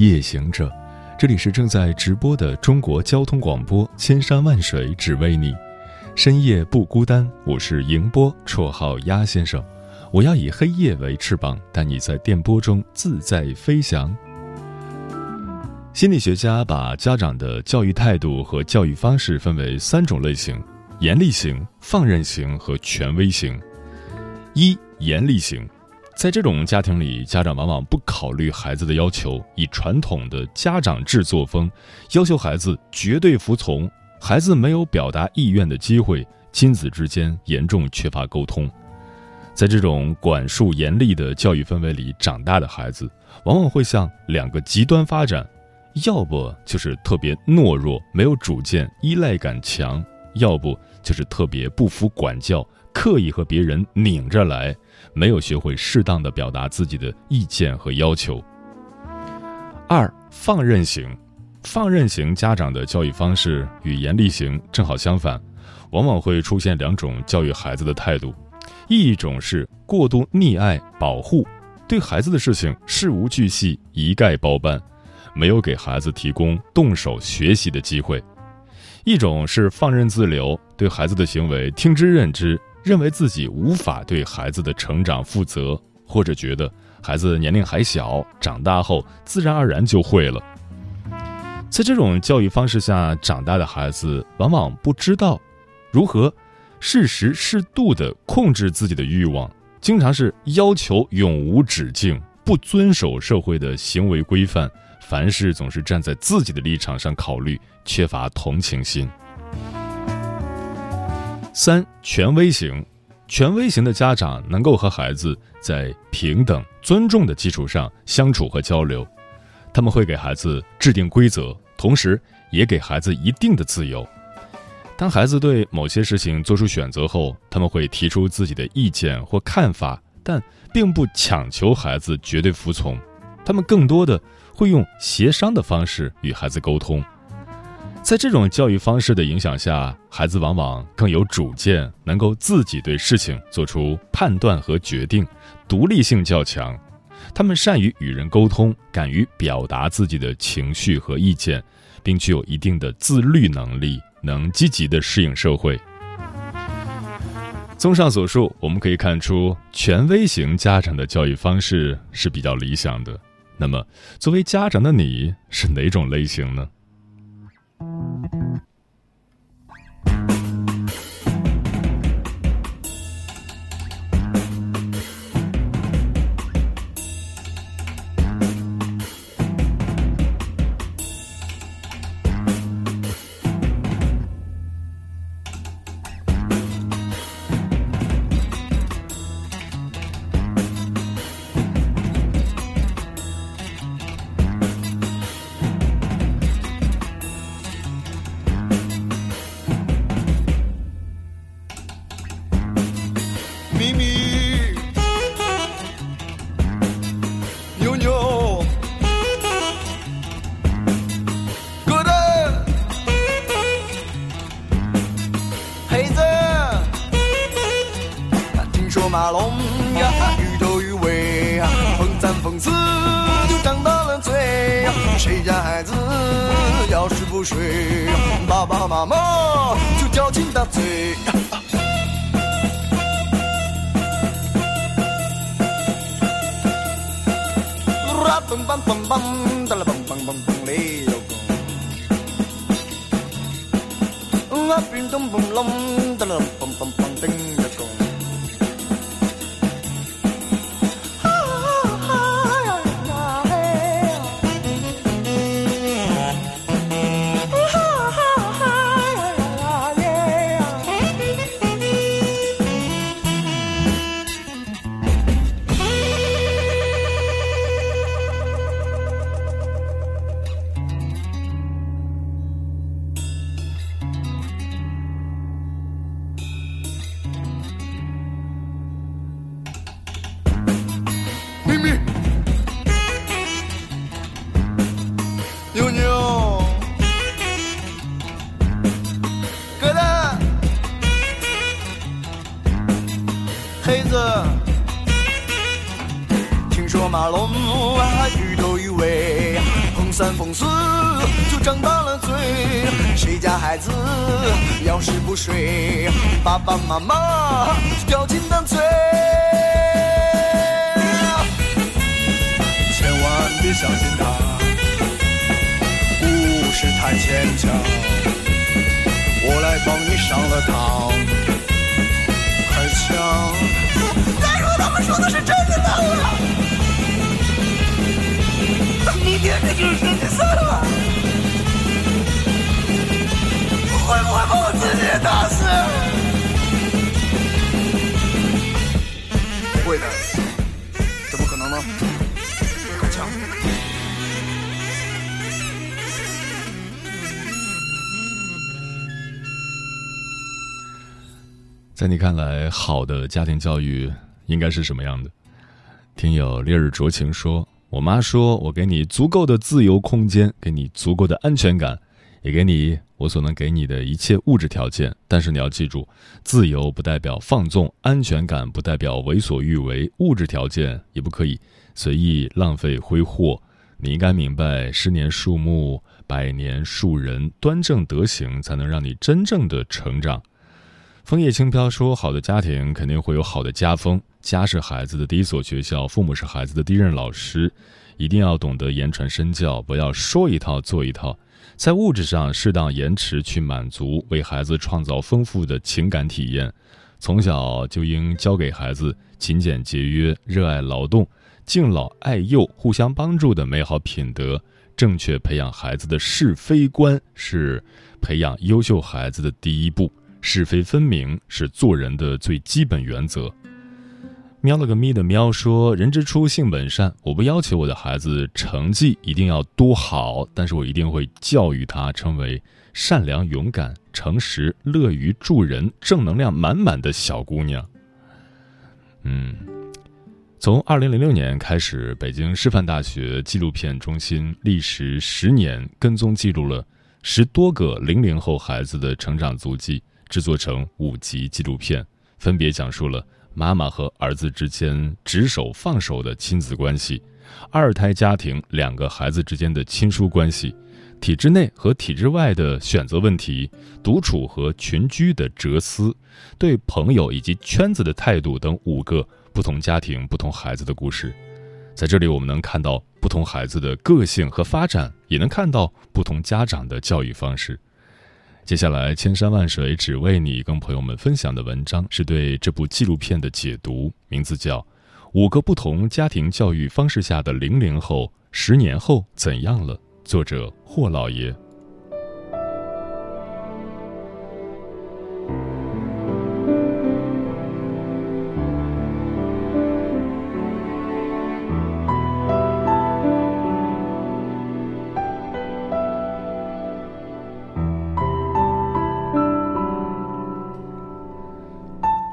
夜行者，这里是正在直播的中国交通广播，千山万水只为你，深夜不孤单。我是迎波，绰号鸭先生。我要以黑夜为翅膀，带你在电波中自在飞翔。心理学家把家长的教育态度和教育方式分为三种类型：严厉型、放任型和权威型。一、严厉型。在这种家庭里，家长往往不考虑孩子的要求，以传统的家长制作风，要求孩子绝对服从，孩子没有表达意愿的机会，亲子之间严重缺乏沟通。在这种管束严厉的教育氛围里长大的孩子，往往会向两个极端发展：要不就是特别懦弱、没有主见、依赖感强；要不就是特别不服管教，刻意和别人拧着来。没有学会适当的表达自己的意见和要求。二放任型，放任型家长的教育方式与严厉型正好相反，往往会出现两种教育孩子的态度：一种是过度溺爱保护，对孩子的事情事无巨细一概包办，没有给孩子提供动手学习的机会；一种是放任自流，对孩子的行为听之任之。认为自己无法对孩子的成长负责，或者觉得孩子年龄还小，长大后自然而然就会了。在这种教育方式下长大的孩子，往往不知道如何适时适度地控制自己的欲望，经常是要求永无止境，不遵守社会的行为规范，凡事总是站在自己的立场上考虑，缺乏同情心。三权威型，权威型的家长能够和孩子在平等、尊重的基础上相处和交流，他们会给孩子制定规则，同时也给孩子一定的自由。当孩子对某些事情做出选择后，他们会提出自己的意见或看法，但并不强求孩子绝对服从。他们更多的会用协商的方式与孩子沟通。在这种教育方式的影响下，孩子往往更有主见，能够自己对事情做出判断和决定，独立性较强。他们善于与人沟通，敢于表达自己的情绪和意见，并具有一定的自律能力，能积极的适应社会。综上所述，我们可以看出，权威型家长的教育方式是比较理想的。那么，作为家长的你是哪种类型呢？Thank you. 马龙呀，鱼头鱼尾呀，风餐风死就长大了嘴呀。谁家孩子要是不睡，爸爸妈妈就叫亲大嘴。啦嘣梆梆梆，哒啦梆梆梆梆嘞哟公。啊冰咚嘣隆，哒啦孩子要是不睡，爸爸妈妈掉金蛋嘴。千万别相信他，故事太牵强。我来帮你上了膛，快枪！再说他们说的是真的呢？明天这就是星期三了，会不会把我自己也打死？不会的，怎么可能呢？快抢！在你看来，好的家庭教育应该是什么样的？听友烈日灼情说：“我妈说我给你足够的自由空间，给你足够的安全感，也给你我所能给你的一切物质条件。但是你要记住，自由不代表放纵，安全感不代表为所欲为，物质条件也不可以随意浪费挥霍。你应该明白，十年树木，百年树人，端正德行，才能让你真正的成长。”枫叶轻飘说：“好的家庭肯定会有好的家风，家是孩子的第一所学校，父母是孩子的第一任老师，一定要懂得言传身教，不要说一套做一套，在物质上适当延迟去满足，为孩子创造丰富的情感体验。从小就应教给孩子勤俭节约、热爱劳动、敬老爱幼、互相帮助的美好品德。正确培养孩子的是非观，是培养优秀孩子的第一步。”是非分明是做人的最基本原则。喵了个咪的喵说：“人之初，性本善。我不要求我的孩子成绩一定要多好，但是我一定会教育他成为善良、勇敢、诚实、乐于助人、正能量满满的小姑娘。”嗯，从二零零六年开始，北京师范大学纪录片中心历时十年，跟踪记录了十多个零零后孩子的成长足迹。制作成五集纪录片，分别讲述了妈妈和儿子之间执手放手的亲子关系，二胎家庭两个孩子之间的亲疏关系，体制内和体制外的选择问题，独处和群居的哲思，对朋友以及圈子的态度等五个不同家庭、不同孩子的故事。在这里，我们能看到不同孩子的个性和发展，也能看到不同家长的教育方式。接下来，千山万水只为你，跟朋友们分享的文章是对这部纪录片的解读，名字叫《五个不同家庭教育方式下的零零后十年后怎样了》，作者霍老爷。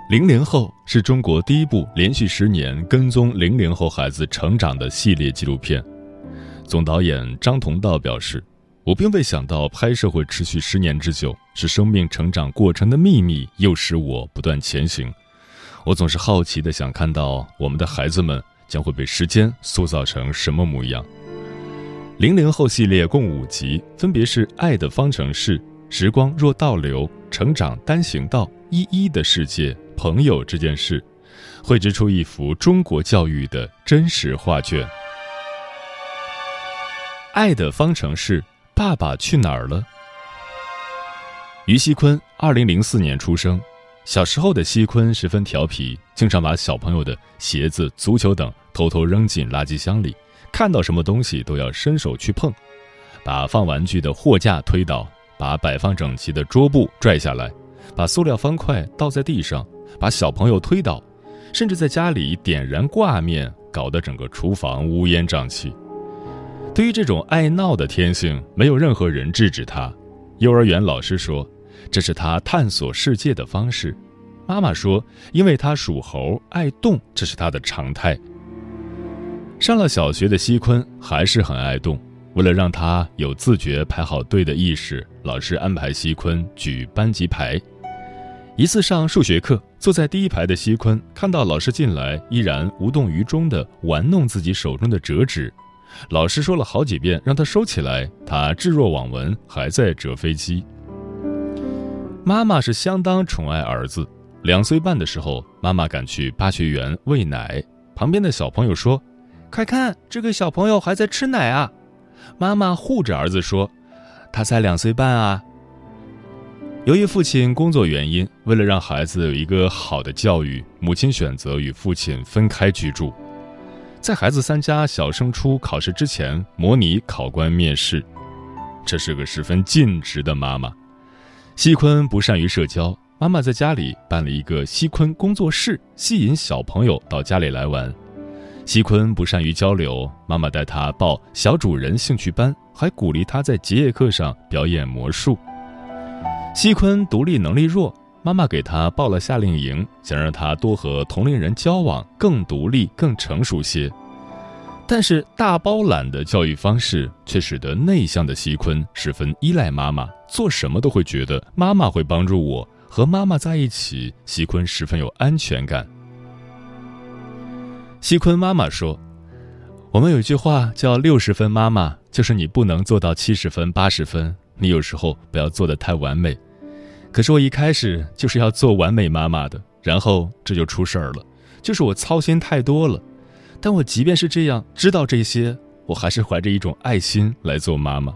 零零后是中国第一部连续十年跟踪零零后孩子成长的系列纪录片。总导演张同道表示：“我并未想到拍摄会持续十年之久，是生命成长过程的秘密，诱使我不断前行。我总是好奇的想看到我们的孩子们将会被时间塑造成什么模样。”零零后系列共五集，分别是《爱的方程式》《时光若倒流》《成长单行道》《一一的世界》。朋友这件事，绘制出一幅中国教育的真实画卷。爱的方程式，爸爸去哪儿了？于锡坤，二零零四年出生。小时候的锡坤十分调皮，经常把小朋友的鞋子、足球等偷偷扔进垃圾箱里，看到什么东西都要伸手去碰，把放玩具的货架推倒，把摆放整齐的桌布拽下来，把塑料方块倒在地上。把小朋友推倒，甚至在家里点燃挂面，搞得整个厨房乌烟瘴气。对于这种爱闹的天性，没有任何人制止他。幼儿园老师说，这是他探索世界的方式。妈妈说，因为他属猴，爱动，这是他的常态。上了小学的西坤还是很爱动。为了让他有自觉排好队的意识，老师安排西坤举班级牌。一次上数学课，坐在第一排的西坤看到老师进来，依然无动于衷地玩弄自己手中的折纸。老师说了好几遍让他收起来，他置若罔闻，还在折飞机。妈妈是相当宠爱儿子。两岁半的时候，妈妈赶去巴学园喂奶，旁边的小朋友说：“快看，这个小朋友还在吃奶啊！”妈妈护着儿子说：“他才两岁半啊。”由于父亲工作原因，为了让孩子有一个好的教育，母亲选择与父亲分开居住。在孩子参加小升初考试之前，模拟考官面试。这是个十分尽职的妈妈。西坤不善于社交，妈妈在家里办了一个西坤工作室，吸引小朋友到家里来玩。西坤不善于交流，妈妈带他报小主人兴趣班，还鼓励他在结业课上表演魔术。西坤独立能力弱。妈妈给他报了夏令营，想让他多和同龄人交往，更独立、更成熟些。但是大包揽的教育方式却使得内向的西坤十分依赖妈妈，做什么都会觉得妈妈会帮助我。和妈妈在一起，西坤十分有安全感。西坤妈妈说：“我们有一句话叫‘六十分妈妈’，就是你不能做到七十分、八十分，你有时候不要做的太完美。”可是我一开始就是要做完美妈妈的，然后这就出事儿了，就是我操心太多了。但我即便是这样，知道这些，我还是怀着一种爱心来做妈妈。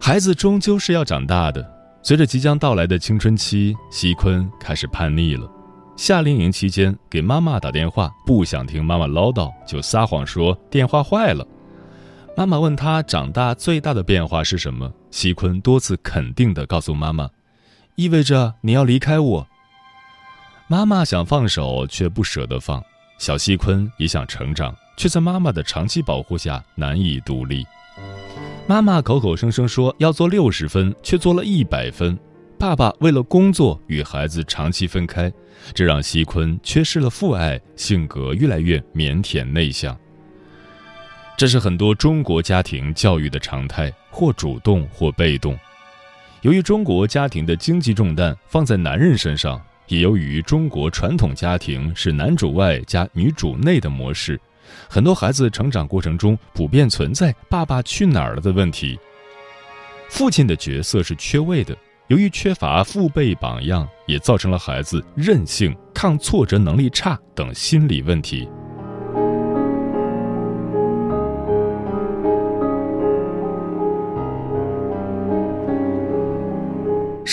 孩子终究是要长大的，随着即将到来的青春期，西坤开始叛逆了。夏令营期间，给妈妈打电话，不想听妈妈唠叨，就撒谎说电话坏了。妈妈问他长大最大的变化是什么？西坤多次肯定地告诉妈妈：“意味着你要离开我。”妈妈想放手，却不舍得放。小西坤也想成长，却在妈妈的长期保护下难以独立。妈妈口口声声说要做六十分，却做了一百分。爸爸为了工作与孩子长期分开，这让西坤缺失了父爱，性格越来越腼腆内向。这是很多中国家庭教育的常态，或主动或被动。由于中国家庭的经济重担放在男人身上，也由于中国传统家庭是男主外加女主内的模式，很多孩子成长过程中普遍存在“爸爸去哪儿了”的问题。父亲的角色是缺位的，由于缺乏父辈榜样，也造成了孩子任性、抗挫折能力差等心理问题。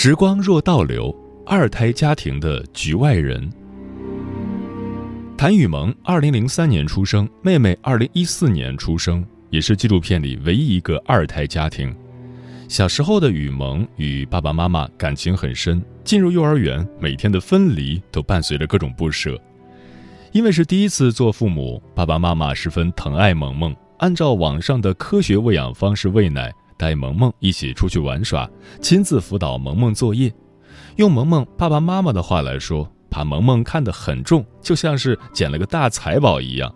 时光若倒流，二胎家庭的局外人。谭雨萌，二零零三年出生，妹妹二零一四年出生，也是纪录片里唯一一个二胎家庭。小时候的雨萌与爸爸妈妈感情很深，进入幼儿园，每天的分离都伴随着各种不舍。因为是第一次做父母，爸爸妈妈十分疼爱萌萌，按照网上的科学喂养方式喂奶。带萌萌一起出去玩耍，亲自辅导萌萌作业。用萌萌爸爸妈妈的话来说，把萌萌看得很重，就像是捡了个大财宝一样。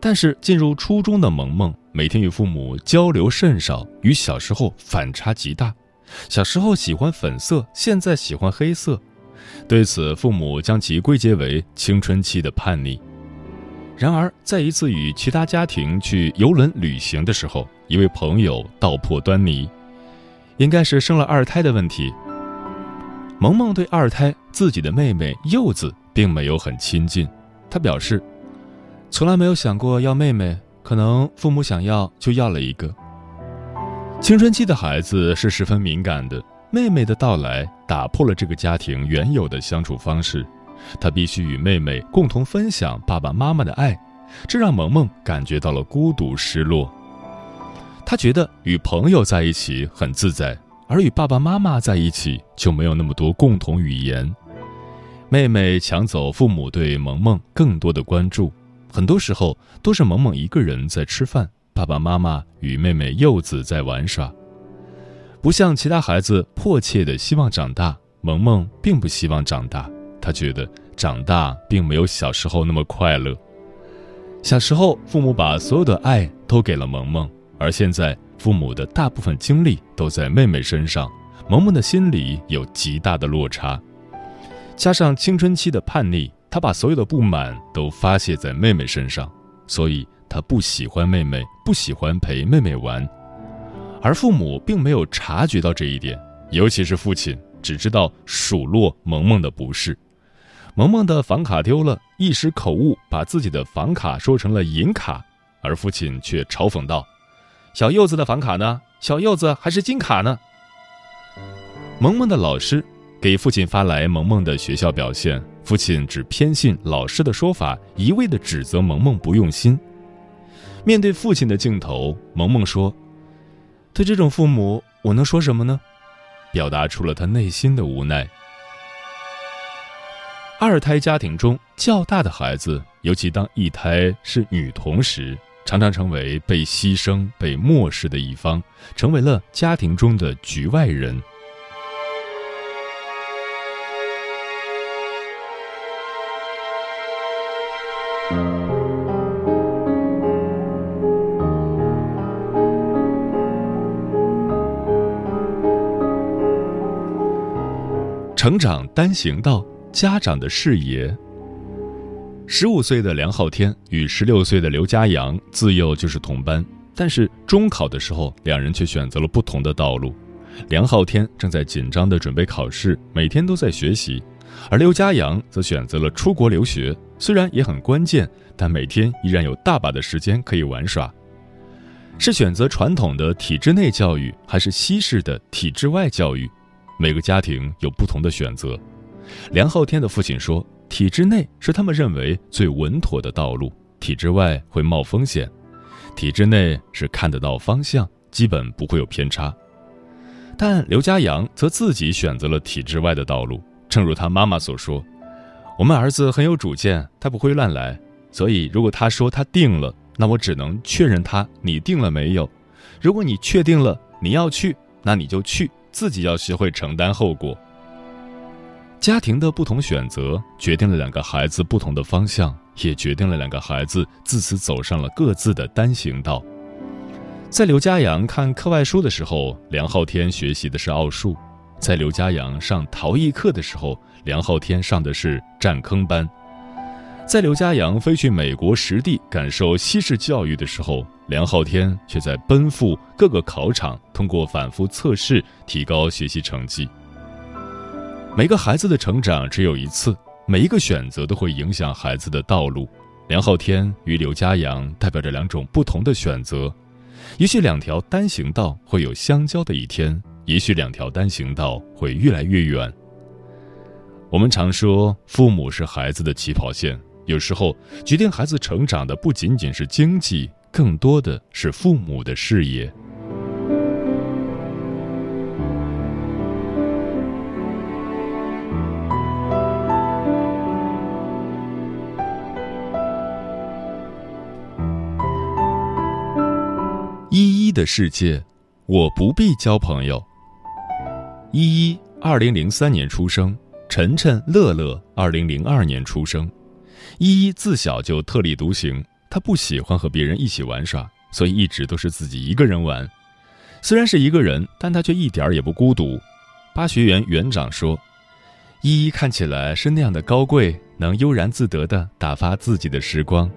但是进入初中的萌萌，每天与父母交流甚少，与小时候反差极大。小时候喜欢粉色，现在喜欢黑色。对此，父母将其归结为青春期的叛逆。然而，在一次与其他家庭去游轮旅行的时候，一位朋友道破端倪，应该是生了二胎的问题。萌萌对二胎自己的妹妹柚子并没有很亲近，她表示，从来没有想过要妹妹，可能父母想要就要了一个。青春期的孩子是十分敏感的，妹妹的到来打破了这个家庭原有的相处方式。他必须与妹妹共同分享爸爸妈妈的爱，这让萌萌感觉到了孤独、失落。他觉得与朋友在一起很自在，而与爸爸妈妈在一起就没有那么多共同语言。妹妹抢走父母对萌萌更多的关注，很多时候都是萌萌一个人在吃饭，爸爸妈妈与妹妹柚子在玩耍。不像其他孩子迫切的希望长大，萌萌并不希望长大。他觉得长大并没有小时候那么快乐。小时候，父母把所有的爱都给了萌萌，而现在父母的大部分精力都在妹妹身上，萌萌的心里有极大的落差。加上青春期的叛逆，他把所有的不满都发泄在妹妹身上，所以他不喜欢妹妹，不喜欢陪妹妹玩。而父母并没有察觉到这一点，尤其是父亲，只知道数落萌萌的不是。萌萌的房卡丢了，一时口误把自己的房卡说成了银卡，而父亲却嘲讽道：“小柚子的房卡呢？小柚子还是金卡呢？”萌萌的老师给父亲发来萌萌的学校表现，父亲只偏信老师的说法，一味的指责萌萌不用心。面对父亲的镜头，萌萌说：“对这种父母，我能说什么呢？”表达出了他内心的无奈。二胎家庭中较大的孩子，尤其当一胎是女童时，常常成为被牺牲、被漠视的一方，成为了家庭中的局外人。成长单行道。家长的视野。十五岁的梁昊天与十六岁的刘家阳自幼就是同班，但是中考的时候，两人却选择了不同的道路。梁昊天正在紧张的准备考试，每天都在学习；而刘家阳则选择了出国留学，虽然也很关键，但每天依然有大把的时间可以玩耍。是选择传统的体制内教育，还是西式的体制外教育？每个家庭有不同的选择。梁浩天的父亲说：“体制内是他们认为最稳妥的道路，体制外会冒风险。体制内是看得到方向，基本不会有偏差。”但刘家阳则自己选择了体制外的道路。正如他妈妈所说：“我们儿子很有主见，他不会乱来。所以，如果他说他定了，那我只能确认他你定了没有。如果你确定了你要去，那你就去，自己要学会承担后果。”家庭的不同选择，决定了两个孩子不同的方向，也决定了两个孩子自此走上了各自的单行道。在刘家阳看课外书的时候，梁昊天学习的是奥数；在刘家阳上陶艺课的时候，梁昊天上的是占坑班；在刘家阳飞去美国实地感受西式教育的时候，梁昊天却在奔赴各个考场，通过反复测试提高学习成绩。每个孩子的成长只有一次，每一个选择都会影响孩子的道路。梁浩天与刘家阳代表着两种不同的选择，也许两条单行道会有相交的一天，也许两条单行道会越来越远。我们常说，父母是孩子的起跑线，有时候决定孩子成长的不仅仅是经济，更多的是父母的事业。的世界，我不必交朋友。依依，二零零三年出生；晨晨、乐乐，二零零二年出生。依依自小就特立独行，她不喜欢和别人一起玩耍，所以一直都是自己一个人玩。虽然是一个人，但她却一点也不孤独。巴学园园长说：“依依看起来是那样的高贵，能悠然自得的打发自己的时光。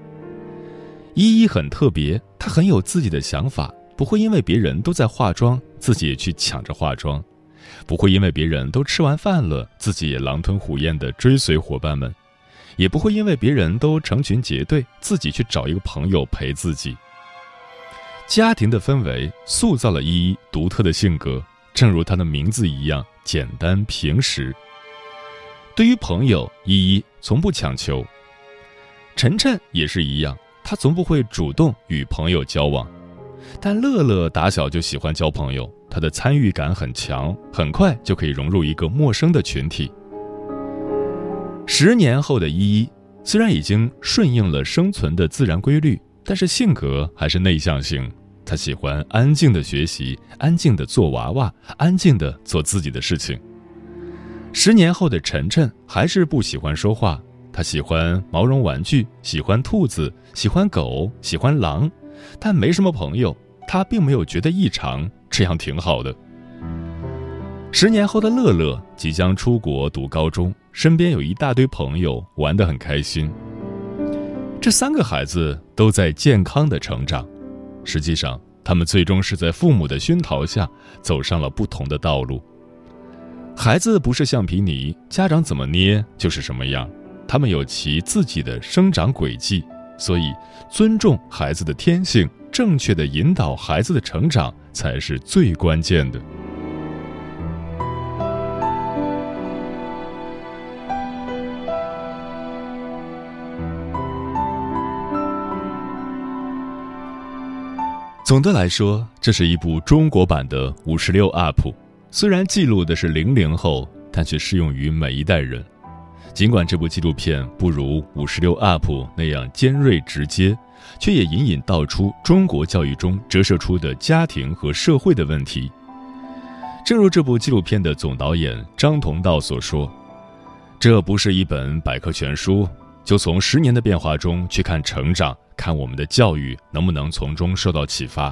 依依很特别，她很有自己的想法。”不会因为别人都在化妆，自己也去抢着化妆；不会因为别人都吃完饭了，自己也狼吞虎咽地追随伙伴们；也不会因为别人都成群结队，自己去找一个朋友陪自己。家庭的氛围塑造了依依独特的性格，正如她的名字一样简单平实。对于朋友，依依从不强求。晨晨也是一样，他从不会主动与朋友交往。但乐乐打小就喜欢交朋友，他的参与感很强，很快就可以融入一个陌生的群体。十年后的依依，虽然已经顺应了生存的自然规律，但是性格还是内向型。他喜欢安静的学习，安静的做娃娃，安静的做自己的事情。十年后的晨晨还是不喜欢说话，他喜欢毛绒玩具，喜欢兔子，喜欢狗，喜欢狼，但没什么朋友。他并没有觉得异常，这样挺好的。十年后的乐乐即将出国读高中，身边有一大堆朋友，玩得很开心。这三个孩子都在健康的成长，实际上，他们最终是在父母的熏陶下走上了不同的道路。孩子不是橡皮泥，家长怎么捏就是什么样，他们有其自己的生长轨迹，所以尊重孩子的天性，正确的引导孩子的成长才是最关键的。总的来说，这是一部中国版的五十六 UP，虽然记录的是零零后，但却适用于每一代人。尽管这部纪录片不如五十六 UP 那样尖锐直接，却也隐隐道出中国教育中折射出的家庭和社会的问题。正如这部纪录片的总导演张同道所说：“这不是一本百科全书，就从十年的变化中去看成长。”看我们的教育能不能从中受到启发。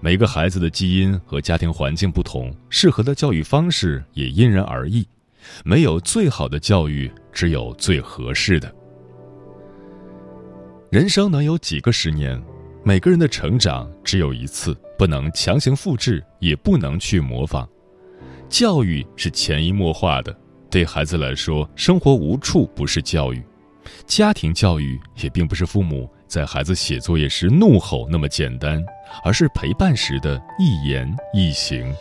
每个孩子的基因和家庭环境不同，适合的教育方式也因人而异。没有最好的教育，只有最合适的。人生能有几个十年？每个人的成长只有一次，不能强行复制，也不能去模仿。教育是潜移默化的，对孩子来说，生活无处不是教育。家庭教育也并不是父母。在孩子写作业时怒吼那么简单，而是陪伴时的一言一行。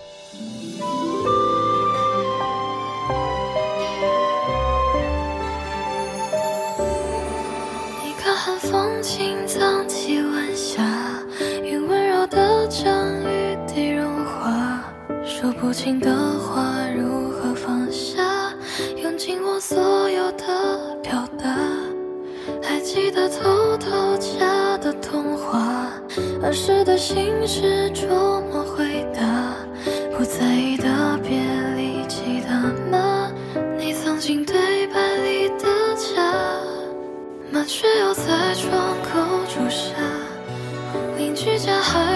说不清的话如何放下，用尽我所有的表达。还记得偷偷家的童话，儿时的心事琢磨回答，不在意的别离，记得吗？你曾经对白里的家，麻雀又在窗口筑下，邻居家孩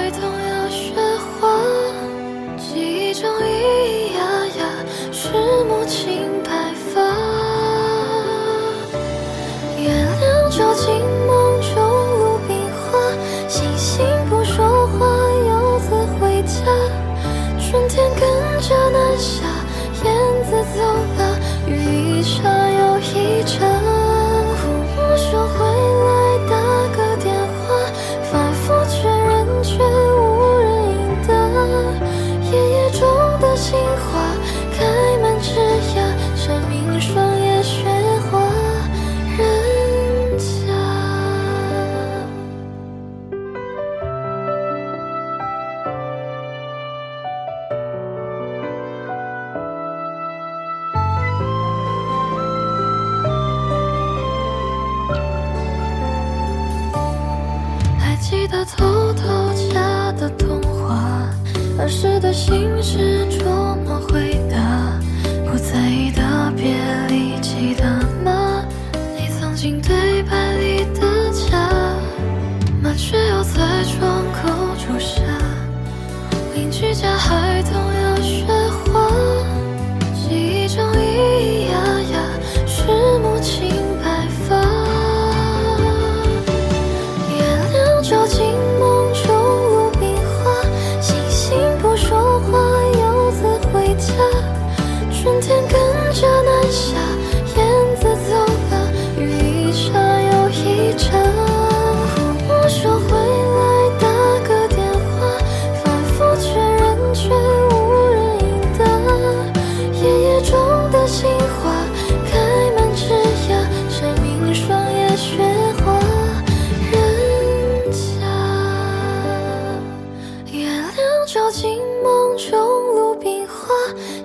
邻居家孩童要学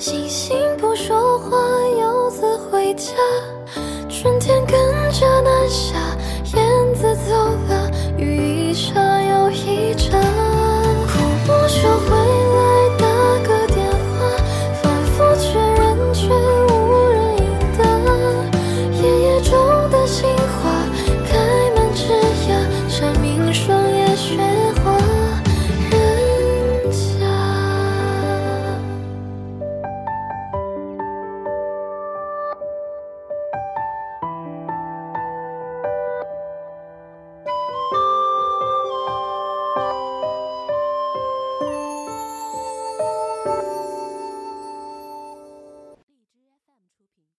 星星不说话，游子回家。春天跟着南下。